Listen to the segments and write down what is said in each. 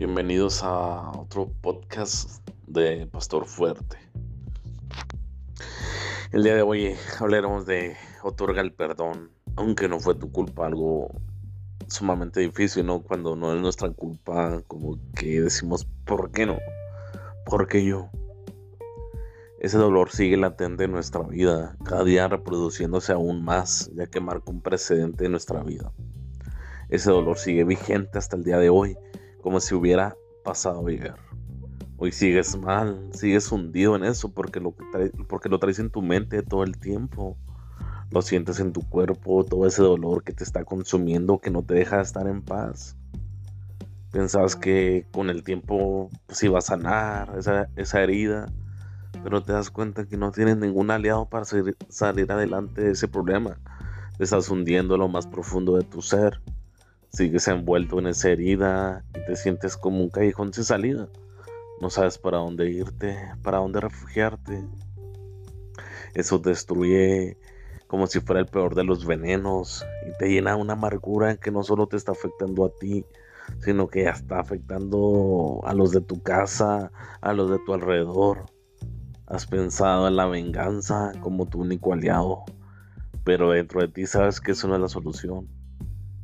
Bienvenidos a otro podcast de Pastor Fuerte. El día de hoy hablaremos de otorga el perdón, aunque no fue tu culpa, algo sumamente difícil, ¿no? Cuando no es nuestra culpa, como que decimos, ¿por qué no? ¿Por qué yo? Ese dolor sigue latente en nuestra vida, cada día reproduciéndose aún más, ya que marca un precedente en nuestra vida. Ese dolor sigue vigente hasta el día de hoy como si hubiera pasado ayer. Hoy sigues mal, sigues hundido en eso porque lo, porque lo traes en tu mente todo el tiempo. Lo sientes en tu cuerpo, todo ese dolor que te está consumiendo, que no te deja estar en paz. Pensabas que con el tiempo pues, iba a sanar esa, esa herida, pero te das cuenta que no tienes ningún aliado para salir, salir adelante de ese problema. Te estás hundiendo en lo más profundo de tu ser sigues envuelto en esa herida y te sientes como un callejón sin salida. No sabes para dónde irte, para dónde refugiarte. Eso destruye como si fuera el peor de los venenos y te llena una amargura que no solo te está afectando a ti, sino que ya está afectando a los de tu casa, a los de tu alrededor. Has pensado en la venganza como tu único aliado, pero dentro de ti sabes que eso no es la solución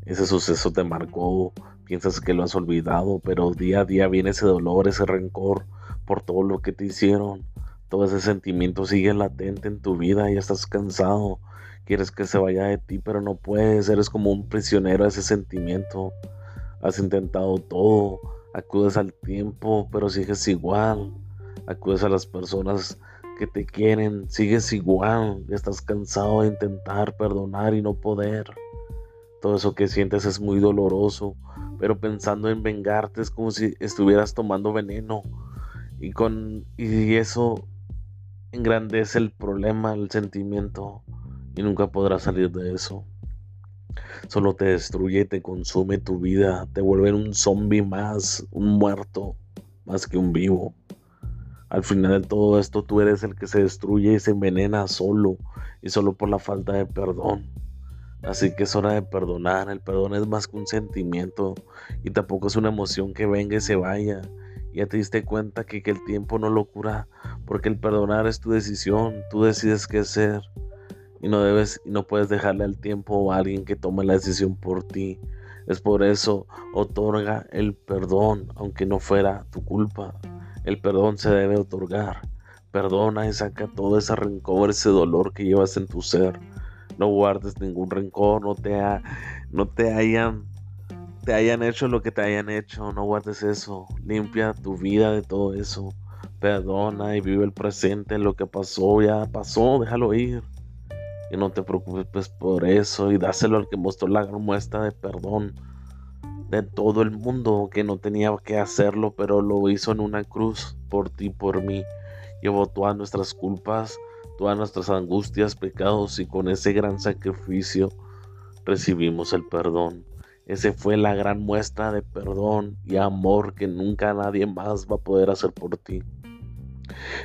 ese suceso te marcó, piensas que lo has olvidado, pero día a día viene ese dolor, ese rencor por todo lo que te hicieron. Todo ese sentimiento sigue latente en tu vida y estás cansado. Quieres que se vaya de ti, pero no puedes. Eres como un prisionero a ese sentimiento. Has intentado todo. Acudes al tiempo, pero sigues igual. Acudes a las personas que te quieren. Sigues igual. Estás cansado de intentar perdonar y no poder. Todo eso que sientes es muy doloroso, pero pensando en vengarte es como si estuvieras tomando veneno. Y con y eso engrandece el problema, el sentimiento y nunca podrás salir de eso. Solo te destruye te consume tu vida, te vuelve un zombie más, un muerto más que un vivo. Al final de todo esto tú eres el que se destruye y se envenena solo y solo por la falta de perdón. Así que es hora de perdonar. El perdón es más que un sentimiento y tampoco es una emoción que venga y se vaya. Ya te diste cuenta que, el tiempo no lo cura, porque el perdonar es tu decisión. Tú decides qué hacer y no debes y no puedes dejarle al tiempo a alguien que tome la decisión por ti. Es por eso otorga el perdón, aunque no fuera tu culpa. El perdón se debe otorgar. Perdona y saca todo ese rencor, ese dolor que llevas en tu ser no guardes ningún rencor, no te, no te hayan te hayan hecho lo que te hayan hecho, no guardes eso, limpia tu vida de todo eso, perdona y vive el presente, lo que pasó ya pasó, déjalo ir. Y no te preocupes por eso y dáselo al que mostró la gran muestra de perdón de todo el mundo que no tenía que hacerlo, pero lo hizo en una cruz por ti, por mí. Llevó todas nuestras culpas, todas nuestras angustias, pecados y con ese gran sacrificio recibimos el perdón. Ese fue la gran muestra de perdón y amor que nunca nadie más va a poder hacer por ti.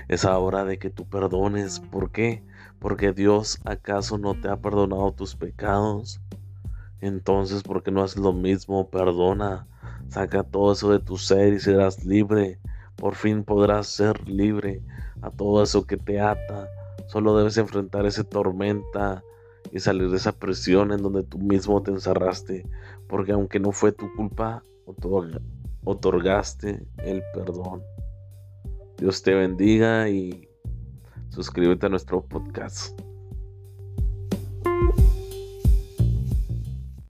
Es hora de que tú perdones. ¿Por qué? Porque Dios acaso no te ha perdonado tus pecados. Entonces, ¿por qué no haces lo mismo? Perdona. Saca todo eso de tu ser y serás libre. Por fin podrás ser libre a todo eso que te ata, Solo debes enfrentar esa tormenta y salir de esa presión en donde tú mismo te encerraste, porque aunque no fue tu culpa, otorgaste el perdón. Dios te bendiga y suscríbete a nuestro podcast.